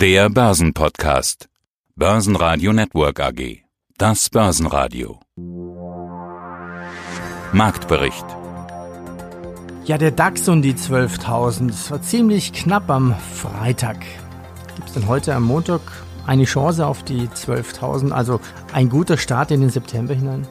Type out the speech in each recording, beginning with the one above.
Der Börsenpodcast. Börsenradio Network AG. Das Börsenradio. Marktbericht. Ja, der DAX und die 12.000. Es war ziemlich knapp am Freitag. Gibt es denn heute am Montag eine Chance auf die 12.000? Also ein guter Start in den September hinein?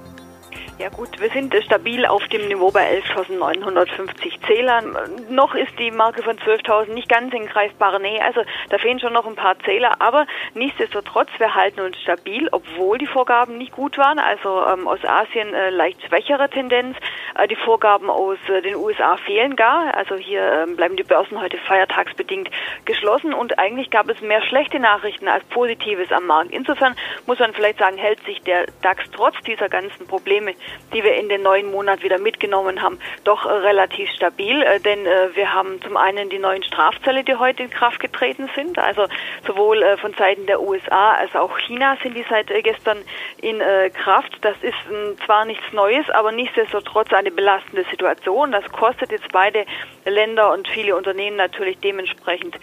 Ja gut, wir sind stabil auf dem Niveau bei 11.950 Zählern. Noch ist die Marke von 12.000 nicht ganz in greifbarer Nähe, also da fehlen schon noch ein paar Zähler, aber nichtsdestotrotz, wir halten uns stabil, obwohl die Vorgaben nicht gut waren, also ähm, aus Asien äh, leicht schwächere Tendenz, äh, die Vorgaben aus äh, den USA fehlen gar, also hier ähm, bleiben die Börsen heute feiertagsbedingt geschlossen. Und eigentlich gab es mehr schlechte Nachrichten als Positives am Markt. Insofern muss man vielleicht sagen, hält sich der DAX trotz dieser ganzen Probleme die wir in den neuen Monat wieder mitgenommen haben, doch äh, relativ stabil, äh, denn äh, wir haben zum einen die neuen Strafzölle, die heute in Kraft getreten sind, also sowohl von Seiten der USA als auch China sind die seit gestern in Kraft. Das ist ähm, zwar nichts Neues, aber nichtsdestotrotz eine belastende Situation. Das kostet jetzt beide Länder und viele Unternehmen natürlich dementsprechend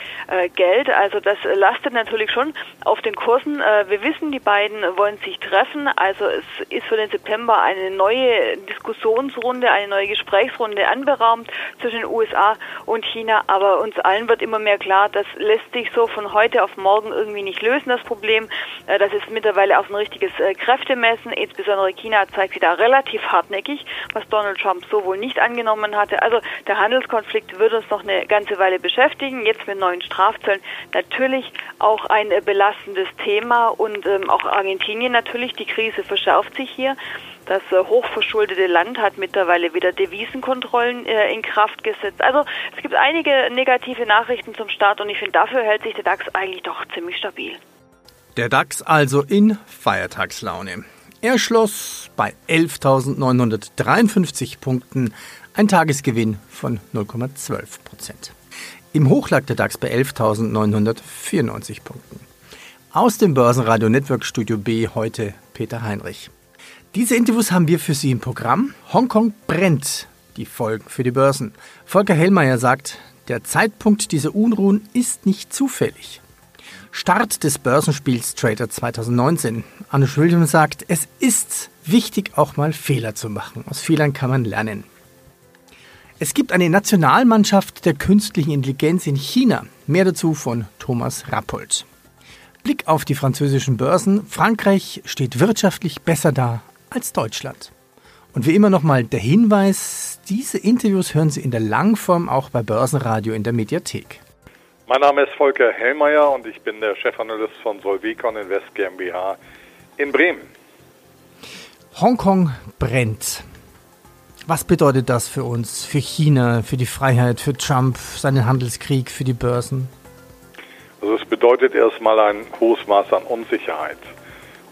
Geld. Also das lastet natürlich schon auf den Kursen. wir wissen, die beiden wollen sich treffen. Also es ist für den September eine neue Diskussionsrunde, eine neue Gesprächsrunde anberaumt zwischen den USA und China. Aber uns allen wird immer mehr klar, das lässt sich so von heute auf morgen irgendwie nicht lösen, das Problem. Äh, das ist mittlerweile auch ein richtiges äh, Kräftemessen. Insbesondere China zeigt sich da relativ hartnäckig, was Donald Trump so wohl nicht angenommen hatte. Also der Handelskonflikt wird uns noch eine ganze Weile beschäftigen. Jetzt mit neuen Strafzöllen natürlich auch ein belastendes Thema und ähm, auch Argentinien natürlich. Die Krise verschärft sich hier. Das äh, hochverschuldete Land hat mittlerweile wieder Devisenkontrollen äh, in Kraft gesetzt. Also es gibt einige negative Nachrichten zum Start und ich finde, dafür hält sich der DAX eigentlich doch ziemlich stabil. Der DAX also in Feiertagslaune. Er schloss bei 11.953 Punkten, ein Tagesgewinn von 0,12 Prozent. Im Hoch lag der DAX bei 11.994 Punkten. Aus dem Börsenradio Network Studio B heute Peter Heinrich. Diese Interviews haben wir für Sie im Programm. Hongkong brennt. Die Folgen für die Börsen. Volker Hellmeier sagt, der Zeitpunkt dieser Unruhen ist nicht zufällig. Start des Börsenspiels Trader 2019. Anne Williams sagt, es ist wichtig, auch mal Fehler zu machen. Aus Fehlern kann man lernen. Es gibt eine Nationalmannschaft der künstlichen Intelligenz in China. Mehr dazu von Thomas Rappold. Blick auf die französischen Börsen. Frankreich steht wirtschaftlich besser da als Deutschland. Und wie immer nochmal der Hinweis, diese Interviews hören Sie in der Langform auch bei Börsenradio in der Mediathek. Mein Name ist Volker Hellmeier und ich bin der Chefanalyst von Solvecon Invest GmbH in Bremen. Hongkong brennt. Was bedeutet das für uns, für China, für die Freiheit, für Trump, seinen Handelskrieg, für die Börsen? Also es bedeutet erstmal ein hohes Maß an Unsicherheit.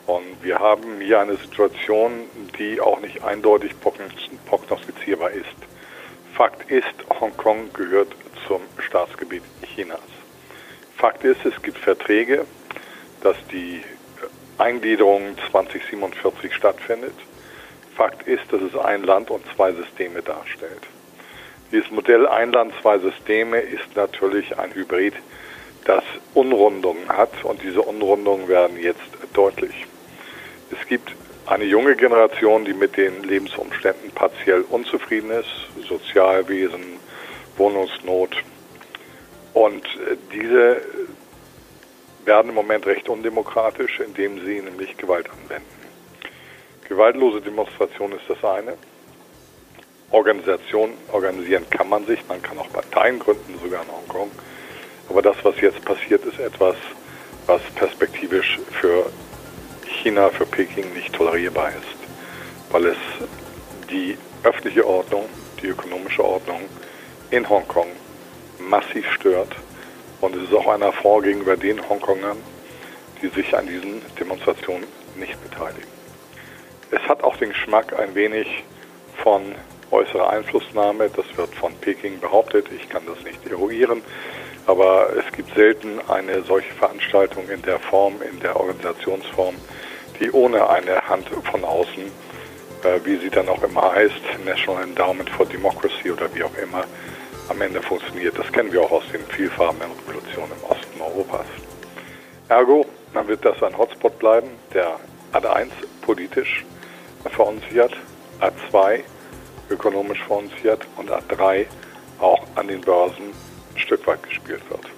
Und wir haben hier eine Situation, die auch nicht eindeutig prognostizierbar ist. Fakt ist, Hongkong gehört zum Staatsgebiet Chinas. Fakt ist, es gibt Verträge, dass die Eingliederung 2047 stattfindet. Fakt ist, dass es ein Land und zwei Systeme darstellt. Dieses Modell ein Land, zwei Systeme ist natürlich ein Hybrid, das Unrundungen hat und diese Unrundungen werden jetzt deutlich. Es gibt eine junge Generation, die mit den Lebensumständen partiell unzufrieden ist, Sozialwesen, Wohnungsnot. Und äh, diese werden im Moment recht undemokratisch, indem sie nämlich Gewalt anwenden. Gewaltlose Demonstration ist das eine. Organisation organisieren kann man sich, man kann auch Parteien gründen, sogar in Hongkong. Aber das, was jetzt passiert, ist etwas, was perspektivisch für China für Peking nicht tolerierbar ist, weil es die öffentliche Ordnung, die ökonomische Ordnung in Hongkong massiv stört. Und es ist auch ein Affront gegenüber den Hongkongern, die sich an diesen Demonstrationen nicht beteiligen. Es hat auch den Geschmack ein wenig von äußerer Einflussnahme. Das wird von Peking behauptet. Ich kann das nicht eruieren. Aber es gibt selten eine solche Veranstaltung in der Form, in der Organisationsform, die ohne eine Hand von außen, äh, wie sie dann auch immer heißt, National Endowment for Democracy oder wie auch immer, am Ende funktioniert. Das kennen wir auch aus den vielfarbenen Revolutionen im Osten Europas. Ergo, dann wird das ein Hotspot bleiben, der Ad1 politisch verunsichert, A2 ökonomisch verunsichert und A3 auch an den Börsen ein Stück weit gespielt wird.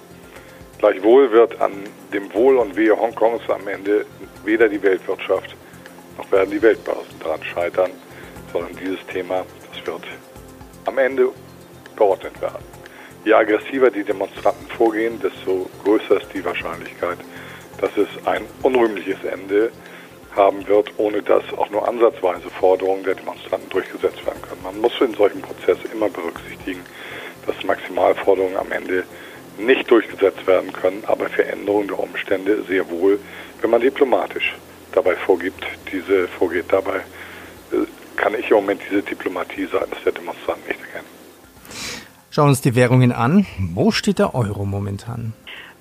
Gleichwohl wird an dem Wohl und Wehe Hongkongs am Ende weder die Weltwirtschaft noch werden die Weltbörsen daran scheitern, sondern dieses Thema, das wird am Ende geordnet werden. Je aggressiver die Demonstranten vorgehen, desto größer ist die Wahrscheinlichkeit, dass es ein unrühmliches Ende haben wird, ohne dass auch nur ansatzweise Forderungen der Demonstranten durchgesetzt werden können. Man muss in solchen Prozessen immer berücksichtigen, dass Maximalforderungen am Ende nicht durchgesetzt werden können, aber Veränderungen der Umstände sehr wohl, wenn man diplomatisch dabei vorgibt, diese vorgeht. Dabei äh, kann ich im Moment diese Diplomatie seitens der Demonstranten nicht erkennen. Schauen wir uns die Währungen an. Wo steht der Euro momentan?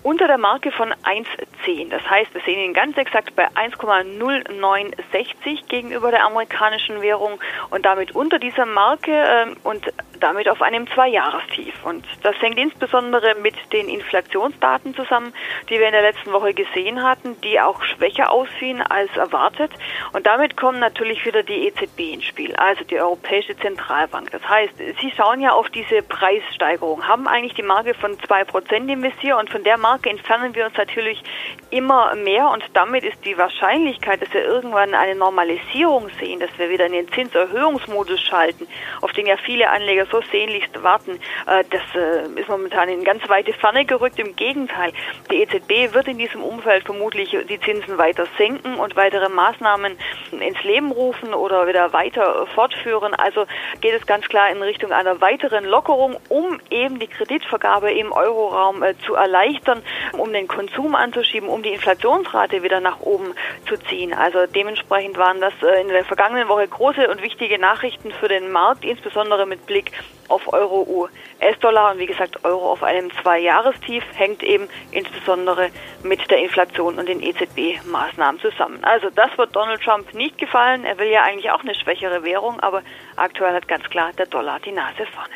unter der Marke von 1,10. Das heißt, wir sehen ihn ganz exakt bei 1,0960 gegenüber der amerikanischen Währung und damit unter dieser Marke äh, und damit auf einem Zweijahrestief. Und das hängt insbesondere mit den Inflationsdaten zusammen, die wir in der letzten Woche gesehen hatten, die auch schwächer aussehen als erwartet. Und damit kommen natürlich wieder die EZB ins Spiel, also die Europäische Zentralbank. Das heißt, sie schauen ja auf diese Preissteigerung, haben eigentlich die Marke von zwei Prozent im Visier und von der Marke entfernen wir uns natürlich immer mehr und damit ist die Wahrscheinlichkeit, dass wir irgendwann eine Normalisierung sehen, dass wir wieder in den Zinserhöhungsmodus schalten, auf den ja viele Anleger so sehnlichst warten, äh, das äh, ist momentan in ganz weite Ferne gerückt. Im Gegenteil, die EZB wird in diesem Umfeld vermutlich die Zinsen weiter senken und weitere Maßnahmen ins Leben rufen oder wieder weiter fortführen. Also geht es ganz klar in Richtung einer weiteren Lockerung, um eben die Kreditvergabe im Euroraum äh, zu erleichtern, um den Konsum anzuschieben, um die Inflationsrate wieder nach oben zu ziehen. Also dementsprechend waren das in der vergangenen Woche große und wichtige Nachrichten für den Markt, insbesondere mit Blick auf Euro US-Dollar und wie gesagt Euro auf einem Zwei-Jahrestief hängt eben insbesondere mit der Inflation und den EZB-Maßnahmen zusammen. Also das wird Donald Trump nicht gefallen. Er will ja eigentlich auch eine schwächere Währung, aber aktuell hat ganz klar der Dollar die Nase vorne.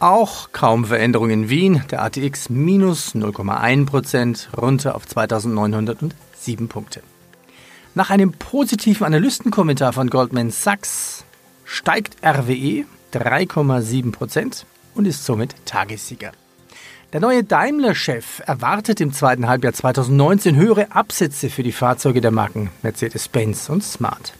Auch kaum Veränderung in Wien. Der ATX minus 0,1 Prozent runter auf 2907 Punkte. Nach einem positiven Analystenkommentar von Goldman Sachs steigt RWE 3,7 Prozent und ist somit Tagessieger. Der neue Daimler-Chef erwartet im zweiten Halbjahr 2019 höhere Absätze für die Fahrzeuge der Marken Mercedes-Benz und Smart.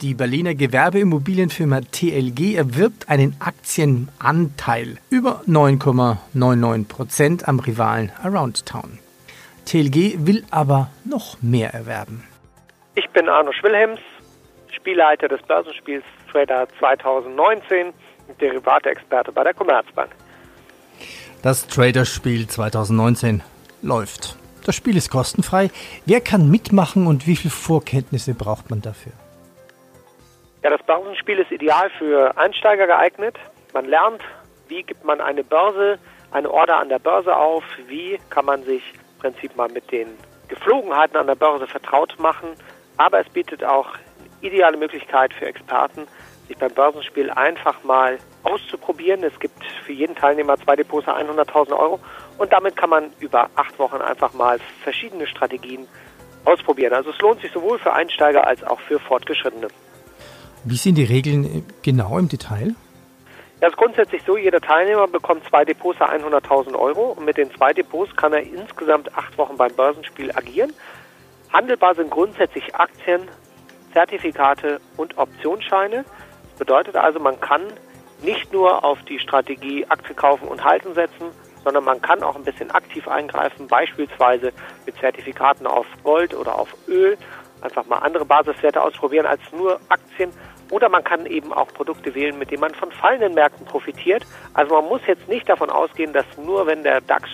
Die Berliner Gewerbeimmobilienfirma TLG erwirbt einen Aktienanteil über 9,99 Prozent am Rivalen Aroundtown. TLG will aber noch mehr erwerben. Ich bin Arno Schwilhelms, Spielleiter des Börsenspiels Trader 2019 und Derivate-Experte bei der Commerzbank. Das Traderspiel 2019 läuft. Das Spiel ist kostenfrei. Wer kann mitmachen und wie viele Vorkenntnisse braucht man dafür? Ja, das Börsenspiel ist ideal für Einsteiger geeignet. Man lernt, wie gibt man eine Börse, eine Order an der Börse auf, wie kann man sich im Prinzip mal mit den Geflogenheiten an der Börse vertraut machen. Aber es bietet auch ideale Möglichkeit für Experten, sich beim Börsenspiel einfach mal auszuprobieren. Es gibt für jeden Teilnehmer zwei Depots 100.000 Euro und damit kann man über acht Wochen einfach mal verschiedene Strategien ausprobieren. Also es lohnt sich sowohl für Einsteiger als auch für Fortgeschrittene. Wie sind die Regeln genau im Detail? Ja, es ist grundsätzlich so, jeder Teilnehmer bekommt zwei Depots 100.000 Euro und mit den zwei Depots kann er insgesamt acht Wochen beim Börsenspiel agieren. Handelbar sind grundsätzlich Aktien, Zertifikate und Optionsscheine. Das bedeutet also, man kann nicht nur auf die Strategie Aktie kaufen und halten setzen, sondern man kann auch ein bisschen aktiv eingreifen, beispielsweise mit Zertifikaten auf Gold oder auf Öl, einfach mal andere Basiswerte ausprobieren als nur Aktien. Oder man kann eben auch Produkte wählen, mit denen man von fallenden Märkten profitiert. Also man muss jetzt nicht davon ausgehen, dass nur wenn der DAX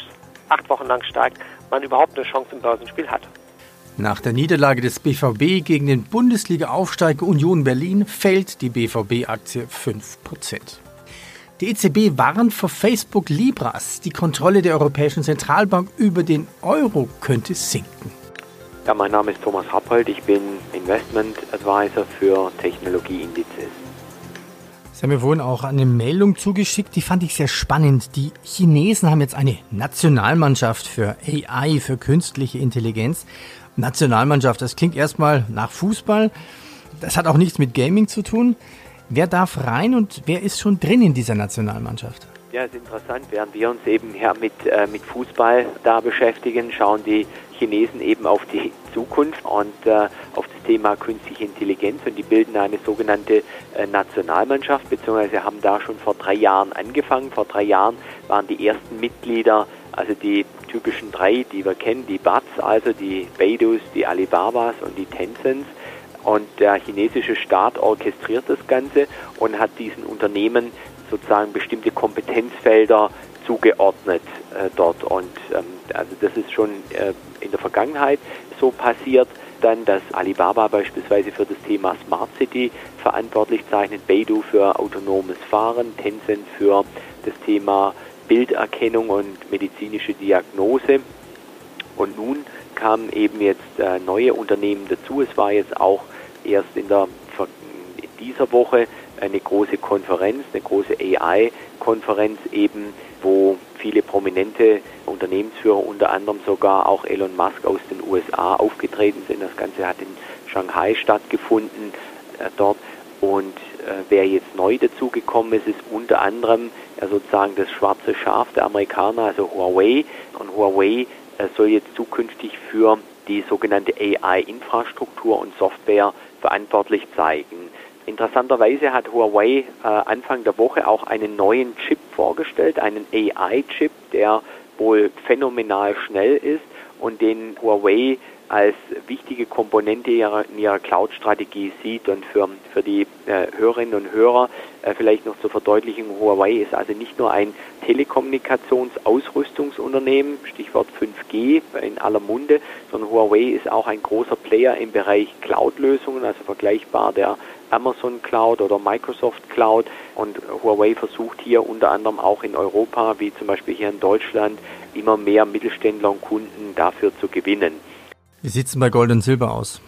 acht Wochen lang steigt, man überhaupt eine Chance im Börsenspiel hat. Nach der Niederlage des BVB gegen den Bundesliga-Aufsteiger Union Berlin fällt die BVB-Aktie 5%. Die EZB warnt vor Facebook Libras. Die Kontrolle der Europäischen Zentralbank über den Euro könnte sinken. Ja, mein Name ist Thomas Rappold. Ich bin Investment Advisor für Technologieindizes. Sie haben mir vorhin auch eine Meldung zugeschickt, die fand ich sehr spannend. Die Chinesen haben jetzt eine Nationalmannschaft für AI, für künstliche Intelligenz. Nationalmannschaft, das klingt erstmal nach Fußball. Das hat auch nichts mit Gaming zu tun. Wer darf rein und wer ist schon drin in dieser Nationalmannschaft? Ja, ist interessant. Während wir uns eben ja, mit, äh, mit Fußball da beschäftigen, schauen die Chinesen eben auf die Zukunft und äh, auf das Thema künstliche Intelligenz und die bilden eine sogenannte äh, Nationalmannschaft, beziehungsweise haben da schon vor drei Jahren angefangen. Vor drei Jahren waren die ersten Mitglieder, also die typischen drei, die wir kennen, die Bats, also die Beidus, die Alibabas und die Tencents. Und der chinesische Staat orchestriert das Ganze und hat diesen Unternehmen sozusagen bestimmte Kompetenzfelder zugeordnet äh, dort. Und ähm, also das ist schon äh, in der Vergangenheit so passiert. Dann, dass Alibaba beispielsweise für das Thema Smart City verantwortlich zeichnet, Beidou für autonomes Fahren, Tencent für das Thema Bilderkennung und medizinische Diagnose. Und nun kamen eben jetzt äh, neue Unternehmen dazu. Es war jetzt auch erst in, der, in dieser Woche eine große Konferenz, eine große AI-Konferenz eben, wo viele prominente Unternehmensführer, unter anderem sogar auch Elon Musk aus den USA aufgetreten sind. Das Ganze hat in Shanghai stattgefunden äh, dort. Und äh, wer jetzt neu dazugekommen ist, ist unter anderem ja, sozusagen das schwarze Schaf der Amerikaner, also Huawei. Und Huawei äh, soll jetzt zukünftig für die sogenannte AI-Infrastruktur und Software verantwortlich zeigen. Interessanterweise hat Huawei äh, Anfang der Woche auch einen neuen Chip vorgestellt, einen AI-Chip, der wohl phänomenal schnell ist und den Huawei als wichtige Komponente ihrer, in ihrer Cloud-Strategie sieht. Und für, für die äh, Hörerinnen und Hörer äh, vielleicht noch zur Verdeutlichung, Huawei ist also nicht nur ein Telekommunikationsausrüstungsunternehmen, Stichwort 5G in aller Munde, sondern Huawei ist auch ein großer Player im Bereich Cloud-Lösungen, also vergleichbar der Amazon Cloud oder Microsoft Cloud. Und Huawei versucht hier unter anderem auch in Europa, wie zum Beispiel hier in Deutschland, immer mehr Mittelständler und Kunden dafür zu gewinnen. Wie sieht es bei Gold und Silber aus?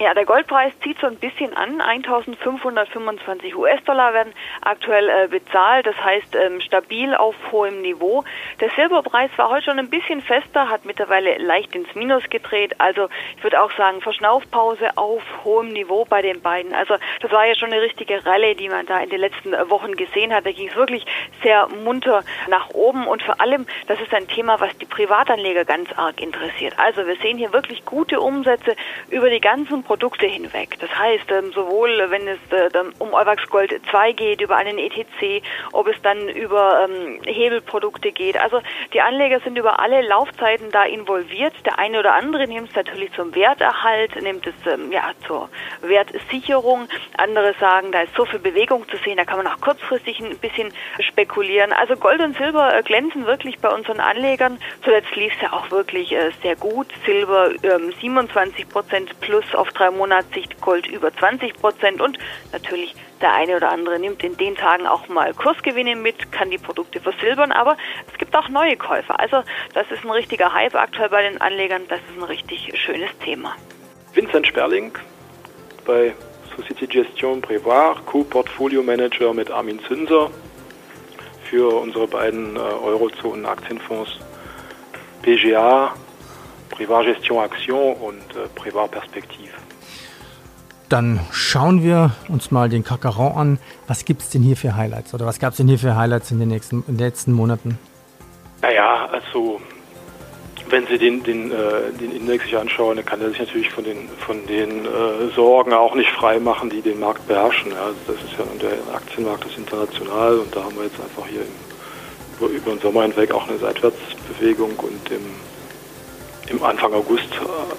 Ja, der Goldpreis zieht so ein bisschen an. 1525 US-Dollar werden aktuell äh, bezahlt, das heißt ähm, stabil auf hohem Niveau. Der Silberpreis war heute schon ein bisschen fester, hat mittlerweile leicht ins Minus gedreht. Also ich würde auch sagen, Verschnaufpause auf hohem Niveau bei den beiden. Also das war ja schon eine richtige Rallye, die man da in den letzten äh, Wochen gesehen hat. Da ging es wirklich sehr munter nach oben und vor allem, das ist ein Thema, was die Privatanleger ganz arg interessiert. Also wir sehen hier wirklich gute Umsätze über die ganzen Produkte hinweg. Das heißt, ähm, sowohl wenn es äh, um Euwax Gold 2 geht, über einen ETC, ob es dann über ähm, Hebelprodukte geht. Also die Anleger sind über alle Laufzeiten da involviert. Der eine oder andere nimmt es natürlich zum Werterhalt, nimmt es ähm, ja zur Wertsicherung. Andere sagen, da ist so viel Bewegung zu sehen, da kann man auch kurzfristig ein bisschen spekulieren. Also Gold und Silber äh, glänzen wirklich bei unseren Anlegern. Zuletzt lief es ja auch wirklich äh, sehr gut. Silber ähm, 27 Prozent plus auf drei Monatssicht Gold über 20 Prozent und natürlich der eine oder andere nimmt in den Tagen auch mal Kursgewinne mit, kann die Produkte versilbern, aber es gibt auch neue Käufer. Also das ist ein richtiger Hype aktuell bei den Anlegern, das ist ein richtig schönes Thema. Vincent Sperling bei Société Gestion Prévoir, Co-Portfolio Manager mit Armin Zünser für unsere beiden äh, Eurozonen-Aktienfonds PGA, Prévoir Gestion Action und äh, Prévoir Perspektive. Dann schauen wir uns mal den Kakaron an. Was gibt es denn hier für Highlights? Oder was gab es denn hier für Highlights in den, nächsten, in den letzten Monaten? Naja, also wenn Sie den, den, äh, den Index sich anschauen, dann kann er sich natürlich von den, von den äh, Sorgen auch nicht frei machen, die den Markt beherrschen. Ja. Das ist ja der Aktienmarkt ist international und da haben wir jetzt einfach hier im, über, über den Sommer hinweg auch eine Seitwärtsbewegung und im im Anfang August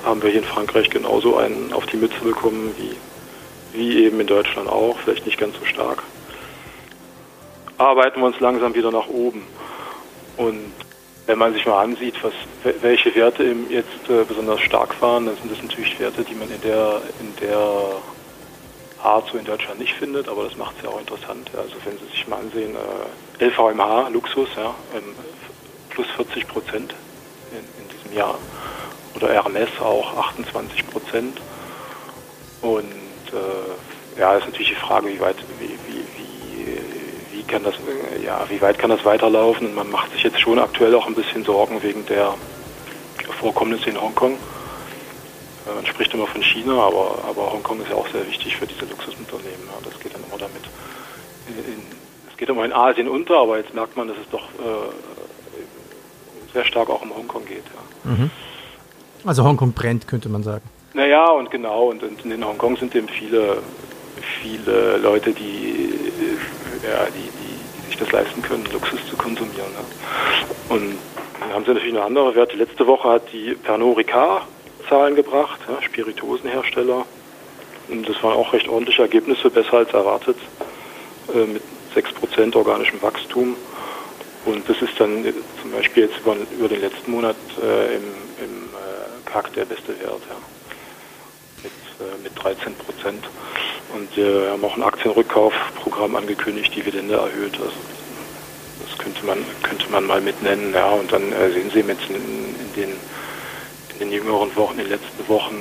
haben wir hier in Frankreich genauso einen auf die Mütze bekommen wie, wie eben in Deutschland auch, vielleicht nicht ganz so stark. Arbeiten wir uns langsam wieder nach oben. Und wenn man sich mal ansieht, was, welche Werte jetzt äh, besonders stark waren, dann sind das natürlich Werte, die man in der, in der Art so in Deutschland nicht findet, aber das macht es ja auch interessant. Also wenn Sie sich mal ansehen, äh, LVMH, Luxus, ja, ähm, plus 40 Prozent in, in diesem Jahr oder Hermes auch 28 Prozent. Und äh, ja, ist natürlich die Frage, wie weit, wie, wie, wie kann das, äh, ja, wie weit kann das weiterlaufen? Und man macht sich jetzt schon aktuell auch ein bisschen Sorgen wegen der Vorkommnisse in Hongkong. Äh, man spricht immer von China, aber, aber Hongkong ist ja auch sehr wichtig für diese Luxusunternehmen. Ja. Das geht dann immer damit. Es geht immer in Asien unter, aber jetzt merkt man, dass es doch äh, sehr stark auch um Hongkong geht. Ja. Mhm. Also Hongkong brennt, könnte man sagen. Naja, und genau, und, und in Hongkong sind eben viele, viele Leute, die, ja, die, die, die sich das leisten können, Luxus zu konsumieren. Ja. Und dann haben sie natürlich noch andere Werte. Letzte Woche hat die Pernod Ricard Zahlen gebracht, ja, Spirituosenhersteller. Und das waren auch recht ordentliche Ergebnisse, besser als erwartet, äh, mit 6% organischem Wachstum. Und das ist dann zum Beispiel jetzt über, über den letzten Monat äh, im, im äh, CAC der beste Wert, ja. mit, äh, mit 13 Prozent. Und äh, wir haben auch ein Aktienrückkaufprogramm angekündigt, Dividende erhöht. Also das könnte man, könnte man mal mit nennen. Ja. Und dann äh, sehen Sie jetzt in, in, den, in den jüngeren Wochen, in den letzten Wochen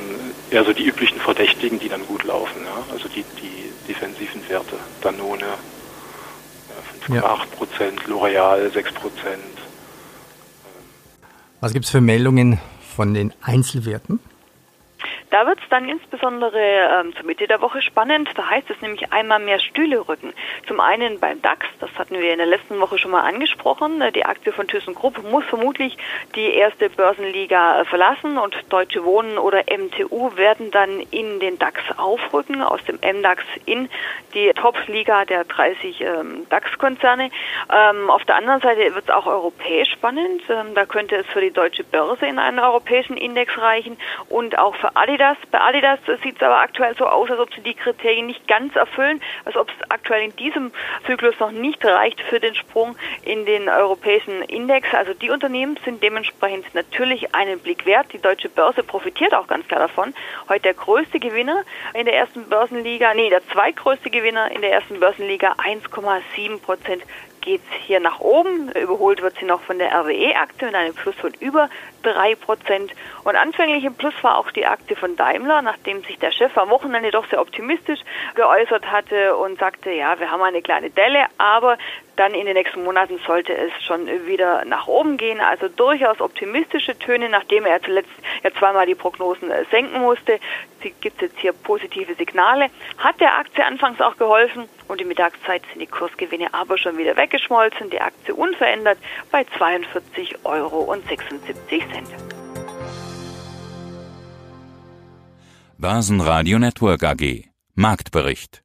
eher so die üblichen Verdächtigen, die dann gut laufen. Ja. Also die, die defensiven Werte, Danone, 5,8 ja. Prozent, L'Oreal 6 Prozent. Was gibt es für Meldungen von den Einzelwerten? Da wird es dann insbesondere ähm, zur Mitte der Woche spannend. Da heißt es nämlich einmal mehr Stühle rücken. Zum einen beim DAX, das hatten wir in der letzten Woche schon mal angesprochen. Die Aktie von ThyssenKrupp muss vermutlich die erste Börsenliga äh, verlassen und Deutsche Wohnen oder MTU werden dann in den DAX aufrücken, aus dem MDAX in die Top-Liga der 30 ähm, DAX-Konzerne. Ähm, auf der anderen Seite wird es auch europäisch spannend. Ähm, da könnte es für die deutsche Börse in einen europäischen Index reichen und auch für Adidas Adidas. Bei Adidas sieht es aber aktuell so aus, als ob sie die Kriterien nicht ganz erfüllen, als ob es aktuell in diesem Zyklus noch nicht reicht für den Sprung in den europäischen Index. Also die Unternehmen sind dementsprechend natürlich einen Blick wert. Die deutsche Börse profitiert auch ganz klar davon. Heute der größte Gewinner in der ersten Börsenliga, nee, der zweitgrößte Gewinner in der ersten Börsenliga, 1,7 Prozent geht hier nach oben. Überholt wird sie noch von der RWE-Aktie mit einem Plus von über 3 Prozent. Und anfänglich im Plus war auch die Aktie von Daimler, nachdem sich der Chef am Wochenende doch sehr optimistisch geäußert hatte und sagte, ja, wir haben eine kleine Delle, aber dann in den nächsten Monaten sollte es schon wieder nach oben gehen. Also durchaus optimistische Töne, nachdem er zuletzt ja zweimal die Prognosen äh, senken musste. Gibt jetzt hier positive Signale. Hat der Aktie anfangs auch geholfen und in Mittagszeit sind die Kursgewinne aber schon wieder weggeschmolzen. Die Aktie unverändert bei 42,76 Euro. Börsenradio Network AG Marktbericht